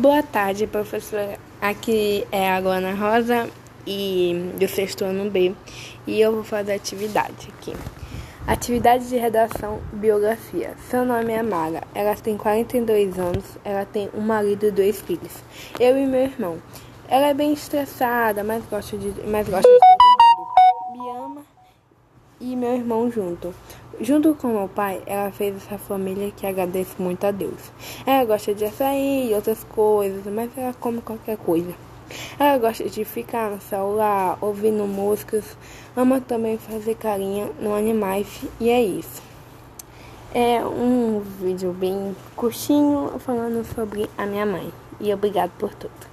Boa tarde, professora. Aqui é a Luana Rosa e do sexto ano B e eu vou fazer atividade aqui. Atividade de redação biografia. Seu nome é Mara. Ela tem 42 anos. Ela tem um marido e dois filhos. Eu e meu irmão. Ela é bem estressada, mas gosta de, mas gosta de e meu irmão junto. Junto com meu pai, ela fez essa família que agradeço muito a Deus. Ela gosta de açaí e outras coisas, mas ela come qualquer coisa. Ela gosta de ficar no celular, ouvindo músicas, ama também fazer carinha no animais e é isso. É um vídeo bem curtinho falando sobre a minha mãe. E obrigado por tudo.